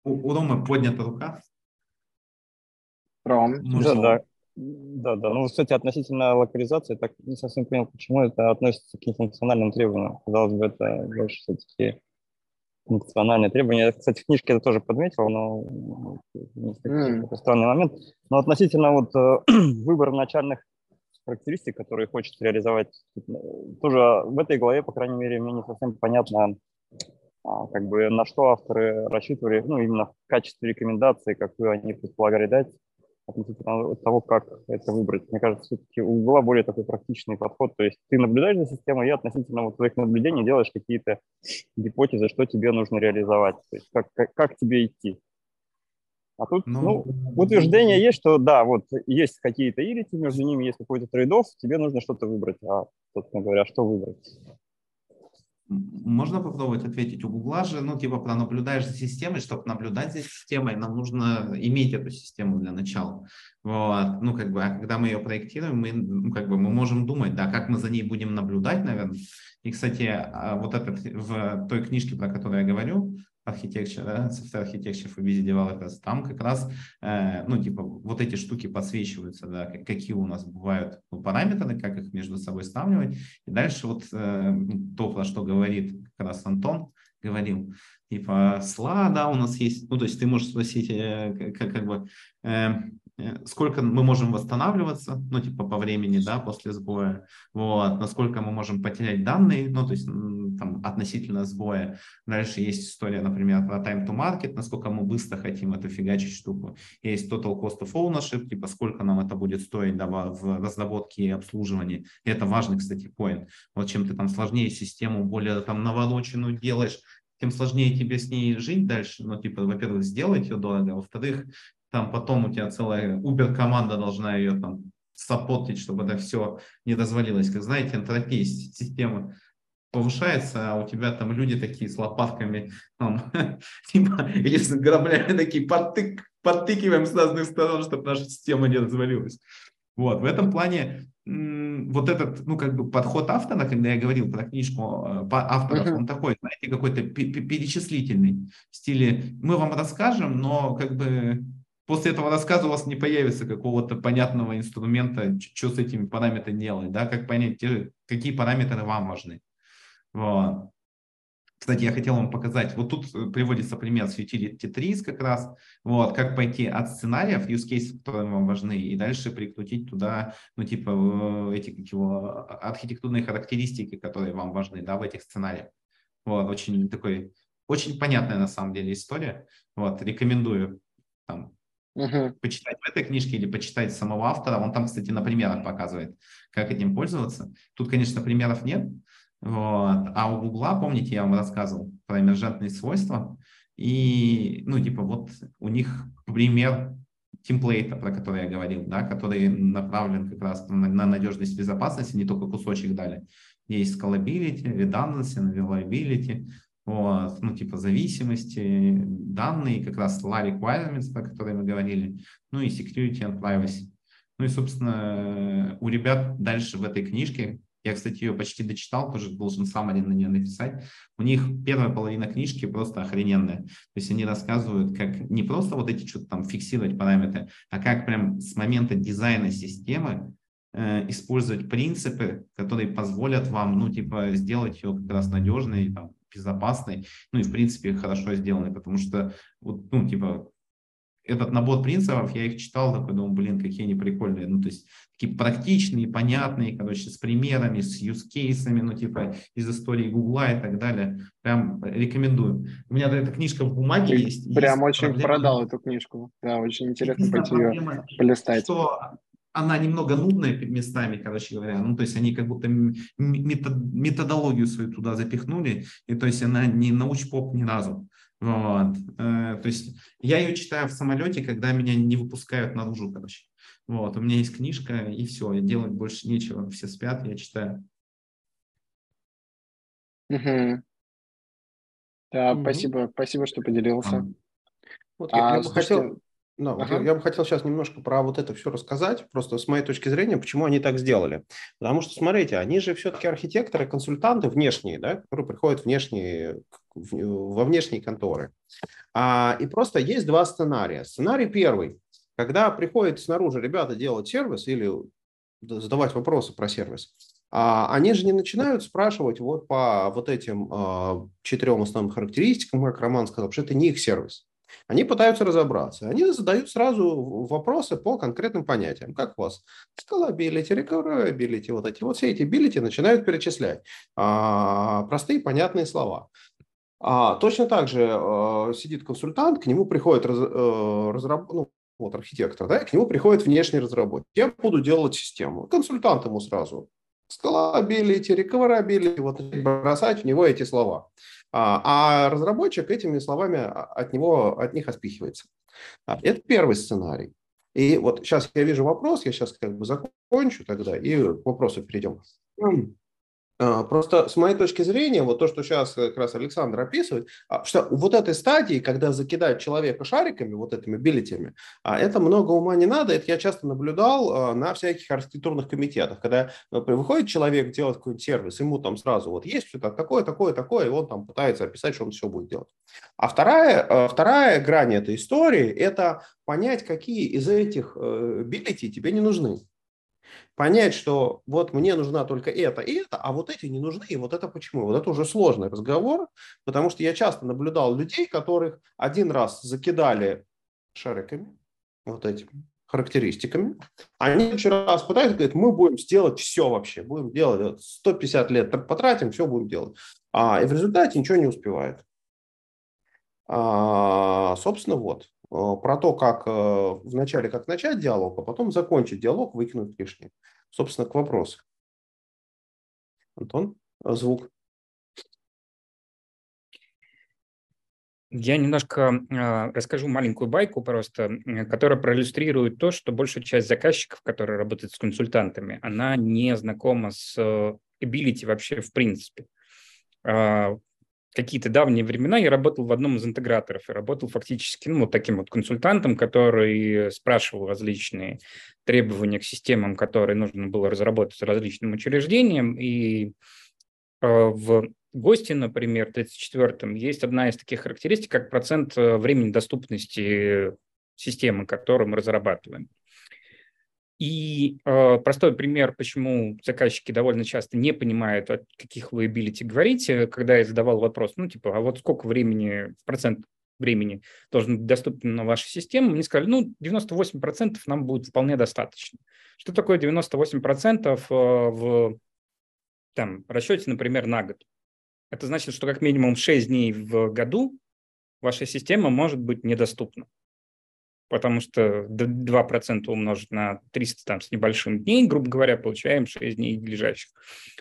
У, у Ромы поднята рука. Ром. Может... Да, да. Да, да. Ну, кстати, относительно локализации, так не совсем понял, почему это относится к нефункциональным требованиям. Казалось бы, это больше все-таки функциональные требования. Я, кстати, в книжке это тоже подметил, но mm. странный момент. Но относительно вот э, выбора начальных характеристик, которые хочет реализовать, тоже в этой главе, по крайней мере, мне не совсем понятно, а, как бы на что авторы рассчитывали, ну, именно в качестве рекомендации, какую они предполагали дать относительно того, как это выбрать. Мне кажется, все-таки у Гугла более такой практичный подход. То есть ты наблюдаешь за системой и относительно вот твоих наблюдений делаешь какие-то гипотезы, что тебе нужно реализовать. То есть как, как, как тебе идти. А тут ну, ну, утверждение есть, что да, вот есть какие-то ирити, между ними есть какой-то трейд тебе нужно что-то выбрать. А, собственно говоря, что выбрать? Можно попробовать ответить у Гугла же, ну, типа, пронаблюдаешь за системой, чтобы наблюдать за системой, нам нужно иметь эту систему для начала. Вот. Ну, как бы, а когда мы ее проектируем, мы, ну, как бы, мы можем думать, да, как мы за ней будем наблюдать, наверное. И, кстати, а вот этот в той книжке, про которую я говорю, architecture, да, software architecture for busy developers, там как раз, э, ну, типа, вот эти штуки подсвечиваются, да, какие у нас бывают ну, параметры, как их между собой сравнивать. И дальше вот э, то, про что говорит как раз Антон, говорил, типа, сла, да, у нас есть, ну, то есть ты можешь спросить, э, как, как бы, э, сколько мы можем восстанавливаться, ну, типа по времени, да, после сбоя, вот, насколько мы можем потерять данные, ну, то есть там относительно сбоя. Дальше есть история, например, про time to market, насколько мы быстро хотим эту фигачить штуку. Есть total cost of ownership, типа сколько нам это будет стоить да, в разработке и обслуживании. И это важный, кстати, point. Вот чем ты там сложнее систему, более там навороченную делаешь, тем сложнее тебе с ней жить дальше. Ну, типа, во-первых, сделать ее дорого, а во-вторых, там потом у тебя целая Uber-команда должна ее там саппортить, чтобы это все не развалилось. Как знаете, энтропия системы повышается, а у тебя там люди такие с лопатками, там, типа, или с граблями такие, подтык, подтыкиваем с разных сторон, чтобы наша система не развалилась. Вот, в этом плане вот этот, ну, как бы подход автора, когда я говорил про книжку э, авторов, uh-huh. он такой, знаете, какой-то перечислительный в стиле мы вам расскажем, но как бы после этого рассказа у вас не появится какого-то понятного инструмента, что с этими параметрами делать, да, как понять, какие параметры вам важны. Вот. Кстати, я хотел вам показать, вот тут э, приводится пример с Utility Trees как раз, вот, как пойти от сценариев, use cases, которые вам важны, и дальше прикрутить туда, ну, типа, эти, как его, а, архитектурные характеристики, которые вам важны, да, в этих сценариях. Вот, очень такой, очень понятная на самом деле история. Вот, рекомендую там uh-huh. почитать в этой книжке или почитать самого автора. Он там, кстати, на примерах показывает, как этим пользоваться. Тут, конечно, примеров нет, вот. А у Гугла, помните, я вам рассказывал про эмержентные свойства. И, ну, типа, вот у них пример темплейта, про который я говорил, да, который направлен как раз на, на надежность безопасности, не только кусочек дали. Есть scalability, redundancy, availability, вот, ну, типа зависимости, данные, как раз law requirements, про которые мы говорили, ну и security and privacy. Ну и, собственно, у ребят дальше в этой книжке я, кстати, ее почти дочитал, тоже должен сам один на нее написать. У них первая половина книжки просто охрененная. То есть они рассказывают, как не просто вот эти что-то там фиксировать параметры, а как прям с момента дизайна системы э, использовать принципы, которые позволят вам, ну, типа, сделать ее как раз надежной, там, безопасной, ну и, в принципе, хорошо сделанной, потому что, вот, ну, типа, этот набор принципов, я их читал, такой думал, блин, какие они прикольные. Ну, то есть такие практичные, понятные, короче, с примерами, с юзкейсами, ну, типа из истории Гугла и так далее. Прям рекомендую. У меня эта книжка в бумаге Ты есть. Прям есть очень проблема. продал эту книжку. Да, очень интересно пойти ее полистать. Что она немного нудная местами, короче говоря. Ну, то есть они как будто методологию свою туда запихнули, и то есть она не науч-поп ни разу. Вот. Э, то есть я ее читаю в самолете, когда меня не выпускают наружу, короче. Вот. У меня есть книжка, и все, делать больше нечего. Все спят, я читаю. Угу. Да, угу. спасибо, спасибо, что поделился. А. Вот я, а, я бы хотел, да, ага. вот я, я бы хотел сейчас немножко про вот это все рассказать, просто с моей точки зрения, почему они так сделали. Потому что, смотрите, они же все-таки архитекторы, консультанты внешние, да, которые приходят внешние, во внешние конторы. А, и просто есть два сценария. Сценарий первый, когда приходят снаружи ребята делать сервис или задавать вопросы про сервис, а, они же не начинают спрашивать вот по вот этим а, четырем основным характеристикам, как Роман сказал, что это не их сервис. Они пытаются разобраться. Они задают сразу вопросы по конкретным понятиям. Как у вас scalability, recoverability, вот эти вот все эти ability начинают перечислять. А, простые понятные слова. А, точно так же а, сидит консультант, к нему приходит раз, а, разраб, ну, вот архитектор, да, к нему приходит внешний разработчик. Я буду делать систему. Консультант ему сразу scalability, recoverability, вот бросать в него эти слова. А, а разработчик этими словами от, него, от них отпихивается. А, это первый сценарий. И вот сейчас я вижу вопрос, я сейчас как бы закончу тогда и к вопросу перейдем. А, просто с моей точки зрения, вот то, что сейчас как раз Александр описывает, а, что вот этой стадии, когда закидают человека шариками, вот этими билетами, а, это много ума не надо. Это я часто наблюдал на всяких архитектурных комитетах, когда выходит человек делать какой-нибудь сервис, ему там сразу вот есть что-то такое, такое, такое, и он там пытается описать, что он все будет делать. А вторая, вторая грань этой истории – это понять, какие из этих э, билетей тебе не нужны понять, что вот мне нужна только это и это, а вот эти не нужны, и вот это почему. Вот это уже сложный разговор, потому что я часто наблюдал людей, которых один раз закидали шариками, вот этими характеристиками. Они еще раз пытаются, говорят, мы будем сделать все вообще, будем делать 150 лет потратим, все будем делать. А, и в результате ничего не успевает. А, собственно, вот. Э, про то, как э, вначале как начать диалог, а потом закончить диалог, выкинуть лишнее. Собственно, к вопросу. Антон, э, звук. Я немножко э, расскажу маленькую байку просто, которая проиллюстрирует то, что большая часть заказчиков, которые работают с консультантами, она не знакома с ability вообще в принципе. а, какие-то давние времена я работал в одном из интеграторов и работал фактически ну, вот таким вот консультантом, который спрашивал различные требования к системам, которые нужно было разработать различным учреждениям. И э, в ГОСТе, например, в 34-м, есть одна из таких характеристик, как процент э, времени доступности системы, которую мы разрабатываем. И э, простой пример, почему заказчики довольно часто не понимают, о каких вы ability говорите, когда я задавал вопрос, ну, типа, а вот сколько времени, процент времени должен быть доступен на вашей системе, мне сказали, ну, 98% нам будет вполне достаточно. Что такое 98% э, в там, расчете, например, на год? Это значит, что как минимум 6 дней в году ваша система может быть недоступна потому что 2% умножить на 300 там, с небольшим дней, грубо говоря, получаем 6 дней лежащих.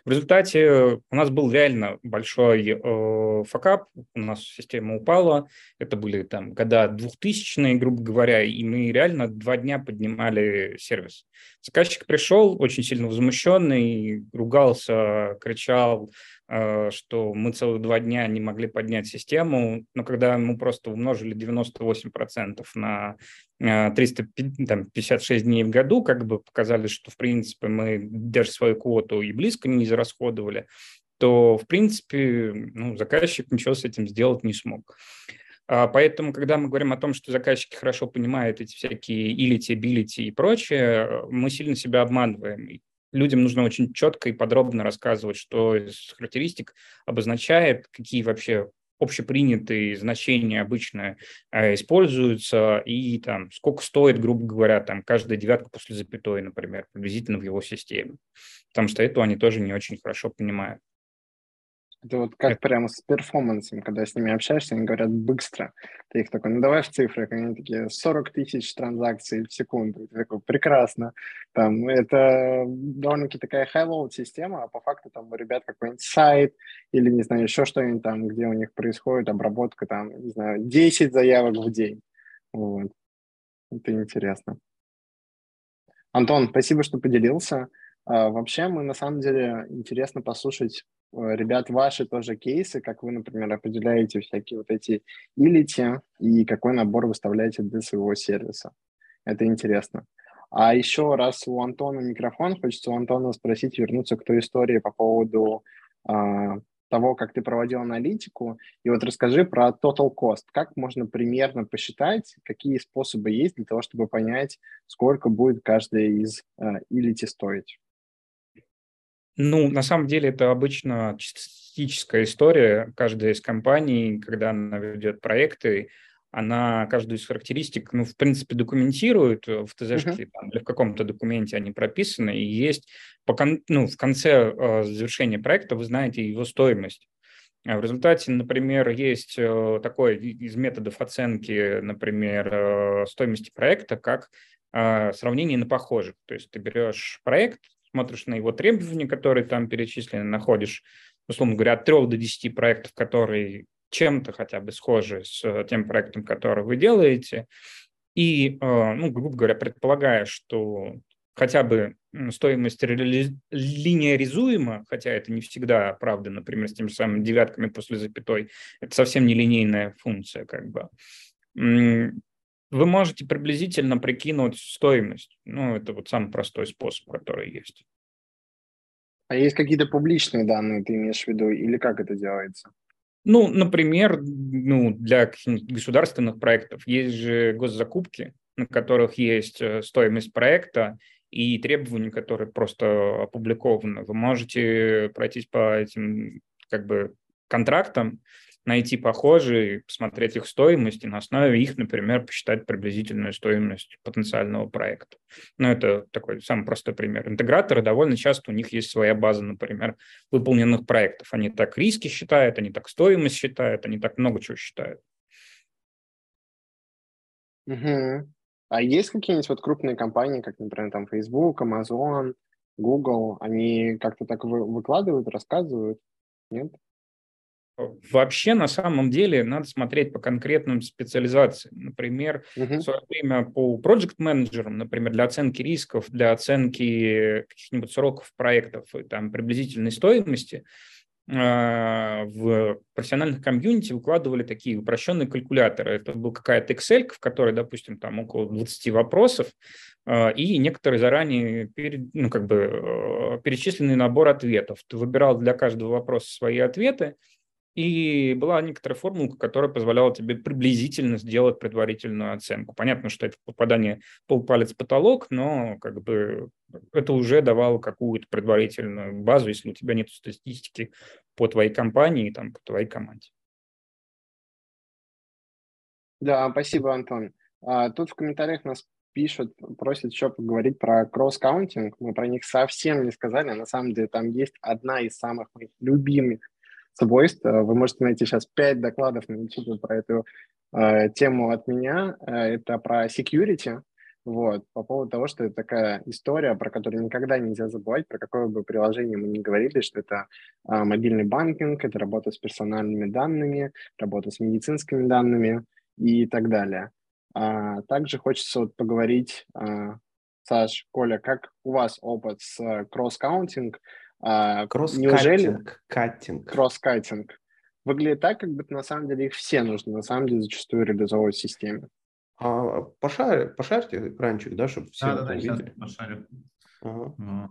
В результате у нас был реально большой э, факап, у нас система упала, это были там года 2000-е, грубо говоря, и мы реально два дня поднимали сервис. Заказчик пришел очень сильно возмущенный, ругался, кричал, что мы целых два дня не могли поднять систему, но когда мы просто умножили 98% на 356 э, дней в году, как бы показали, что, в принципе, мы даже свою квоту и близко не израсходовали, то, в принципе, ну, заказчик ничего с этим сделать не смог. А поэтому, когда мы говорим о том, что заказчики хорошо понимают эти всякие илити, билити и прочее, мы сильно себя обманываем людям нужно очень четко и подробно рассказывать, что из характеристик обозначает, какие вообще общепринятые значения обычно э, используются и там сколько стоит, грубо говоря, там каждая девятка после запятой, например, приблизительно в его системе. Потому что это они тоже не очень хорошо понимают. Это вот как это... прямо с перформансом, когда с ними общаешься, они говорят быстро. Ты их такой, ну давай в цифрах, они такие 40 тысяч транзакций в секунду. Ты такой, прекрасно. Там, это довольно-таки такая high-level система, а по факту там у ребят какой-нибудь сайт или, не знаю, еще что-нибудь там, где у них происходит обработка, там, не знаю, 10 заявок в день. Вот. Это интересно. Антон, спасибо, что поделился. А, вообще, мы на самом деле интересно послушать ребят, ваши тоже кейсы, как вы, например, определяете всякие вот эти илити и какой набор выставляете для своего сервиса. Это интересно. А еще раз у Антона микрофон, хочется у Антона спросить, вернуться к той истории по поводу а, того, как ты проводил аналитику. И вот расскажи про total cost. Как можно примерно посчитать, какие способы есть для того, чтобы понять, сколько будет каждая из а, илити стоить? Ну, на самом деле это обычно статистическая история. Каждая из компаний, когда она ведет проекты, она каждую из характеристик, ну, в принципе, документирует в ТЗшке uh-huh. или в каком-то документе они прописаны, и есть по кон- ну, в конце э, завершения проекта вы знаете его стоимость. А в результате, например, есть э, такой из методов оценки, например, э, стоимости проекта, как э, сравнение на похожих. То есть ты берешь проект, смотришь на его требования, которые там перечислены, находишь, условно говоря, от 3 до 10 проектов, которые чем-то хотя бы схожи с э, тем проектом, который вы делаете, и, э, ну, грубо говоря, предполагая, что хотя бы стоимость линеаризуема, хотя это не всегда правда, например, с теми же самыми девятками после запятой, это совсем не линейная функция, как бы вы можете приблизительно прикинуть стоимость. Ну, это вот самый простой способ, который есть. А есть какие-то публичные данные, ты имеешь в виду, или как это делается? Ну, например, ну, для государственных проектов есть же госзакупки, на которых есть э, стоимость проекта и требования, которые просто опубликованы. Вы можете пройтись по этим как бы контрактам найти похожие, посмотреть их стоимость и на основе их, например, посчитать приблизительную стоимость потенциального проекта. Ну, это такой самый простой пример. Интеграторы довольно часто у них есть своя база, например, выполненных проектов. Они так риски считают, они так стоимость считают, они так много чего считают. Угу. А есть какие-нибудь вот крупные компании, как, например, там Facebook, Amazon, Google, они как-то так выкладывают, рассказывают? Нет? Вообще, на самом деле, надо смотреть по конкретным специализациям. Например, uh-huh. в свое время по проект менеджерам например, для оценки рисков, для оценки каких-нибудь сроков проектов и там приблизительной стоимости, а, в профессиональных комьюнити выкладывали такие упрощенные калькуляторы. Это был какая-то Excel, в которой, допустим, там около 20 вопросов, а, и некоторые заранее перед, ну, как бы, э, перечисленный набор ответов. Ты выбирал для каждого вопроса свои ответы, и была некоторая формулка, которая позволяла тебе приблизительно сделать предварительную оценку. Понятно, что это попадание полпалец в потолок, но как бы это уже давало какую-то предварительную базу, если у тебя нет статистики по твоей компании, там, по твоей команде. Да, спасибо, Антон. А, тут в комментариях нас пишут, просят еще поговорить про cross-cutting. Мы про них совсем не сказали. На самом деле там есть одна из самых моих любимых свойств. Э, вы можете найти сейчас пять докладов на YouTube про эту э, тему от меня. Э, это про security. Вот, по поводу того, что это такая история, про которую никогда нельзя забывать, про какое бы приложение мы ни говорили, что это э, мобильный банкинг, это работа с персональными данными, работа с медицинскими данными и так далее. А, также хочется вот поговорить, а, Саш, Коля, как у вас опыт с cross-cutting? А, Неужели... Каттинг. Кросс-каттинг. Выглядит так, как будто на самом деле их все нужно, на самом деле зачастую реализовывать в системе. А, пошарь, пошарьте экранчик, да, чтобы все да, да, да, видели. пошарю. Ага.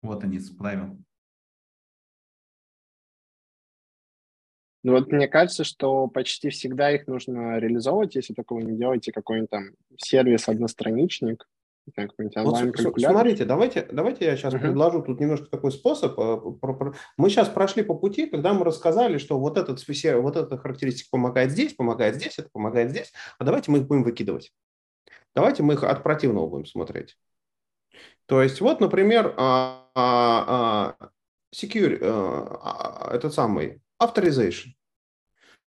Вот они, справил. Ну вот мне кажется, что почти всегда их нужно реализовывать, если только вы не делаете какой-нибудь там вот, смотрите, давайте, давайте я сейчас uh-huh. предложу тут немножко такой способ. Э, мы сейчас прошли по пути, когда мы рассказали, что вот, этот, вот эта характеристика помогает здесь, помогает здесь, это помогает здесь, а давайте мы их будем выкидывать. Давайте мы их от противного будем смотреть. То есть вот, например, а, а, а, secure, этот самый authorization.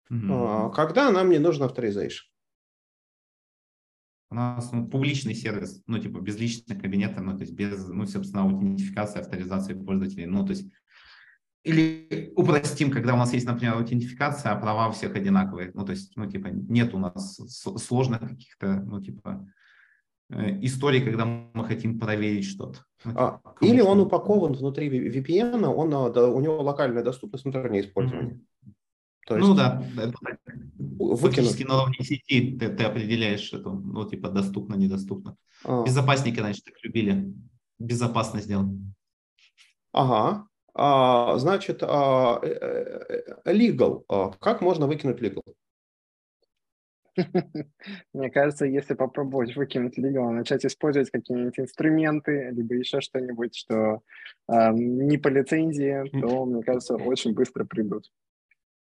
Uh-huh. Когда нам не нужен authorization? У нас ну, публичный сервис, ну, типа без личного кабинета, ну, то есть без, ну, собственно, аутентификации, авторизации пользователей, ну, то есть или упростим, когда у нас есть, например, аутентификация, а права у всех одинаковые. Ну, то есть, ну, типа, нет у нас сложных каких-то, ну, типа, э, историй, когда мы хотим проверить что-то. Ну, а, типа, или он упакован внутри VPN, он, а, да, у него локальная доступность внутреннее использование. Mm-hmm. То ну есть, ну да, фактически на уровне сети ты, ты определяешь это, ну типа доступно, недоступно. А. Безопасники, значит, так любили безопасно сделать. Ага. А, значит, а, э, э, legal. А, как можно выкинуть legal? Мне кажется, если попробовать выкинуть legal, начать использовать какие-нибудь инструменты, либо еще что-нибудь, что э, не по лицензии, то, мне кажется, очень быстро придут.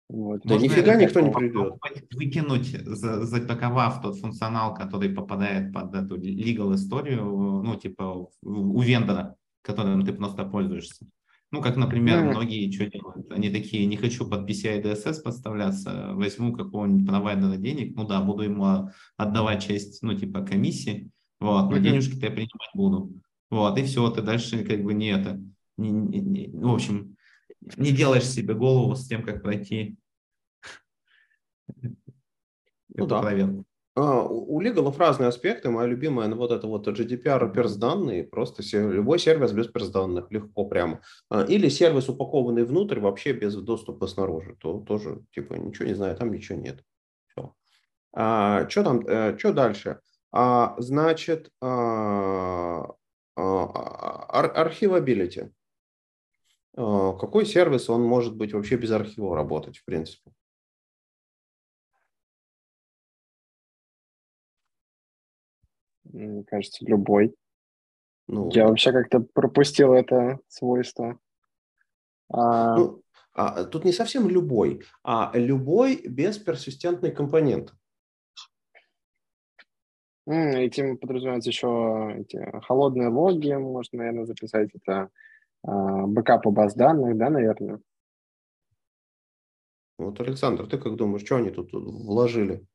Вот. Да нифига никто не придет. Выкинуть, запаковав тот функционал, который попадает под эту legal историю, ну, типа у вендора, которым ты просто пользуешься. Ну, как, например, mm. многие что делают? Они такие, не хочу под PCI DSS подставляться, возьму какого-нибудь провайдера денег, ну да, буду ему отдавать часть, ну, типа, комиссии, вот, но mm-hmm. денежки-то я принимать буду. Вот, и все, ты дальше как бы не это, не, не, не, в общем, не делаешь себе голову с тем, как пройти ну, да. проверку. А, у лигалов разные аспекты. Моя любимая, ну, вот это вот GDPR перс данные, просто любой сервис без перс данных, легко прямо. А, или сервис, упакованный внутрь, вообще без доступа снаружи, то тоже, типа, ничего не знаю, там ничего нет. Все. А, что там, э, что дальше? А, значит, а, а, архивабилити. А, какой сервис, он может быть вообще без архива работать, в принципе? Мне кажется, любой. Ну, Я вообще как-то пропустил это свойство. А... Ну, а, тут не совсем любой, а любой без персистентной компоненты. Этим подразумевается еще эти холодные логи, можно, наверное, записать. Это а, бэкапы баз данных, да, наверное? Вот, Александр, ты как думаешь, что они тут вложили?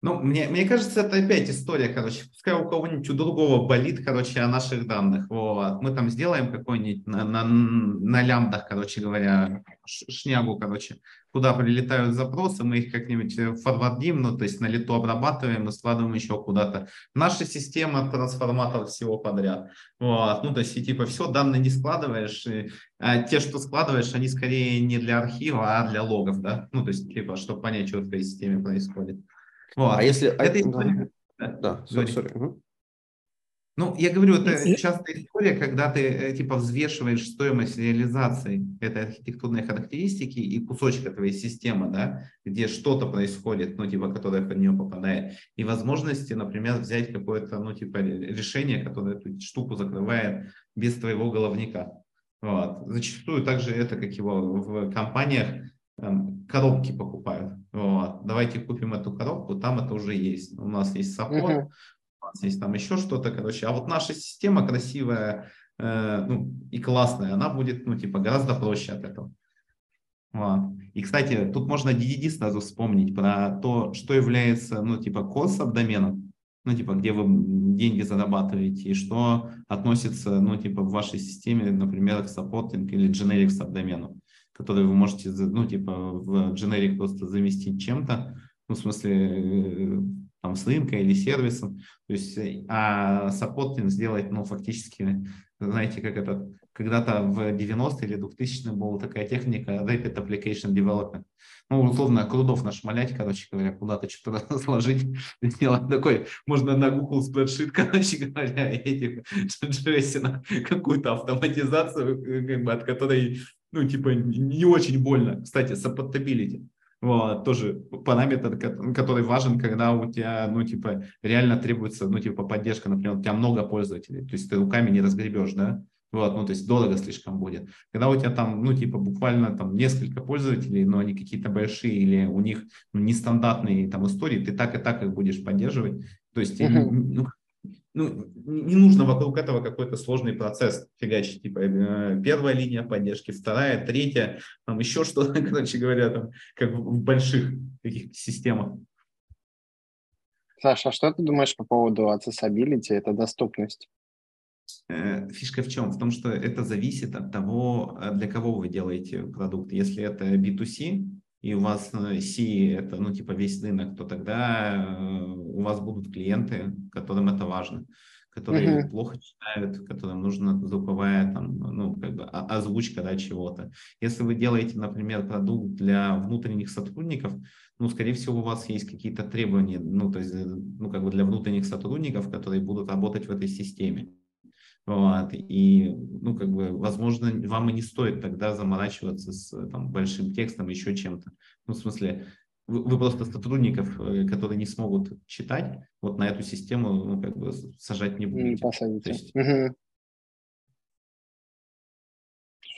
Ну, мне, мне кажется, это опять история, короче, пускай у кого-нибудь у другого болит, короче, о наших данных, вот, мы там сделаем какой-нибудь на, на, на лямбдах, короче говоря, шнягу, короче, куда прилетают запросы, мы их как-нибудь э, форвардим, ну, то есть на лету обрабатываем и складываем еще куда-то. Наша система трансформатор всего подряд, вот, ну, то есть, и, типа, все, данные не складываешь, и, а те, что складываешь, они скорее не для архива, а для логов, да, ну, то есть, типа, чтобы понять, что в твоей системе происходит. Вот. А если... Это история... Да, да, sorry. Угу. Ну, я говорю, это частая история, когда ты э, типа взвешиваешь стоимость реализации этой архитектурной характеристики и кусочка твоей системы, да, где что-то происходит, ну, типа, которое под нее попадает, и возможности, например, взять какое-то, ну, типа, решение, которое эту штуку закрывает без твоего головника. Вот. Зачастую также это, как его в компаниях, Эм, коробки покупают. Вот. Давайте купим эту коробку, там это уже есть. У нас есть саппорт, uh-huh. у нас есть там еще что-то, короче. А вот наша система красивая э, ну, и классная, она будет, ну, типа, гораздо проще от этого. Вот. И, кстати, тут можно DDD сразу вспомнить про то, что является, ну, типа, код доменом, ну, типа, где вы деньги зарабатываете, и что относится, ну, типа, в вашей системе, например, к supporting или generic subdomain у который вы можете, ну, типа, в generic просто заместить чем-то, ну, в смысле, э, там, с рынка или сервисом, то есть, э, а supporting сделать, ну, фактически, знаете, как это, когда-то в 90-е или 2000-е была такая техника Rapid Application Development. Ну, условно, CRUD ов нашмалять, короче говоря, куда-то что-то сложить, сделать такой, можно на Google Spreadsheet, короче говоря, этих Джессина, какую-то автоматизацию, как бы, от которой ну, типа, не очень больно. Кстати, supportability. Вот, тоже параметр, который важен, когда у тебя, ну, типа, реально требуется, ну, типа, поддержка, например, у тебя много пользователей, то есть ты руками не разгребешь, да, вот, ну, то есть дорого слишком будет. Когда у тебя там, ну, типа, буквально там несколько пользователей, но они какие-то большие или у них ну, нестандартные там истории, ты так и так их будешь поддерживать. То есть, uh-huh. ну, ну, не нужно вокруг этого какой-то сложный процесс фигачить, типа э, первая линия поддержки, вторая, третья, там еще что-то, короче говоря, там, как в больших таких системах. Саша, а что ты думаешь по поводу accessibility, это доступность? Э, фишка в чем? В том, что это зависит от того, э, для кого вы делаете продукт. Если это B2C, и у вас C это, ну, типа весь рынок, то тогда у вас будут клиенты, которым это важно, которые uh-huh. плохо читают, которым нужна звуковая там, ну, как бы озвучка да, чего-то. Если вы делаете, например, продукт для внутренних сотрудников, ну, скорее всего, у вас есть какие-то требования, ну, то есть, ну, как бы для внутренних сотрудников, которые будут работать в этой системе. Вот. И, ну, как бы, возможно, вам и не стоит тогда заморачиваться с там, большим текстом, еще чем-то. Ну, в смысле, вы, вы просто сотрудников, э, которые не смогут читать, вот на эту систему ну, как бы сажать не будете. Не посадите. есть... угу.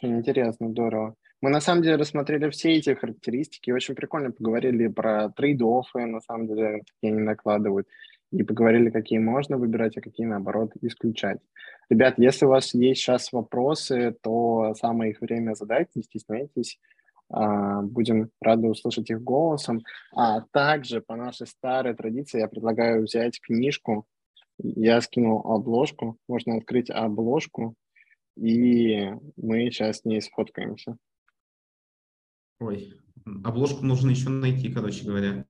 Интересно, здорово. Мы на самом деле рассмотрели все эти характеристики, очень прикольно поговорили про трейд-оффы, на самом деле, какие они накладывают, и поговорили, какие можно выбирать, а какие, наоборот, исключать. Ребят, если у вас есть сейчас вопросы, то самое их время задать, не стесняйтесь. А, будем рады услышать их голосом. А также по нашей старой традиции я предлагаю взять книжку. Я скинул обложку. Можно открыть обложку, и мы сейчас с ней сфоткаемся. Ой, обложку нужно еще найти, короче говоря.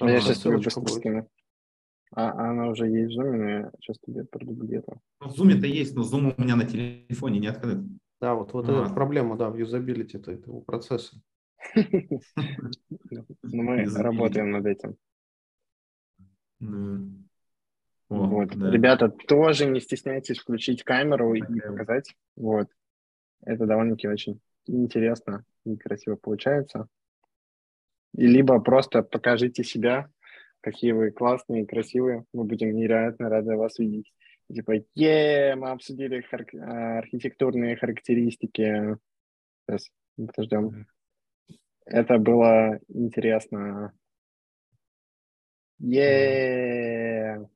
А я сейчас быстро скину. А, она уже есть в Zoom, но я сейчас тебе продублирую. Ну, в Zoom это есть, но Zoom у меня на телефоне не открыт. Да, вот, вот а. эта проблема, да, в юзабилити этого процесса. Ну, мы работаем над этим. Вот. Ребята, тоже не стесняйтесь включить камеру и показать. Вот. Это довольно-таки очень интересно и красиво получается. И либо просто покажите себя, какие вы классные красивые. Мы будем невероятно рады вас видеть типа, е, мы обсудили хар- а, архитектурные характеристики. Сейчас, подождем. Это было интересно. Е.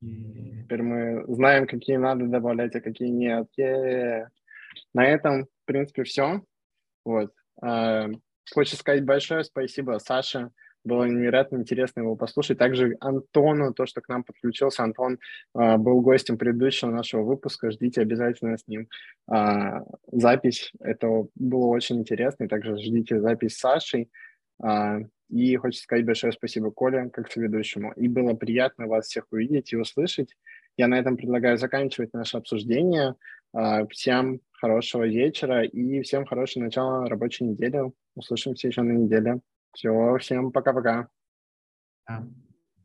Теперь мы знаем, какие надо добавлять, а какие нет. Е. На этом, в принципе, все. Вот. А, хочу сказать большое спасибо Саше Было невероятно интересно его послушать. Также Антону, то, что к нам подключился. Антон э, был гостем предыдущего нашего выпуска. Ждите обязательно с ним э, запись. Это было очень интересно. И также ждите запись с Сашей. Э, и хочется сказать большое спасибо Коле, как соведущему. И было приятно вас всех увидеть и услышать. Я на этом предлагаю заканчивать наше обсуждение. Всем хорошего вечера и всем хорошего начала рабочей недели. Услышимся еще на неделе. Все, всем пока-пока. Yeah.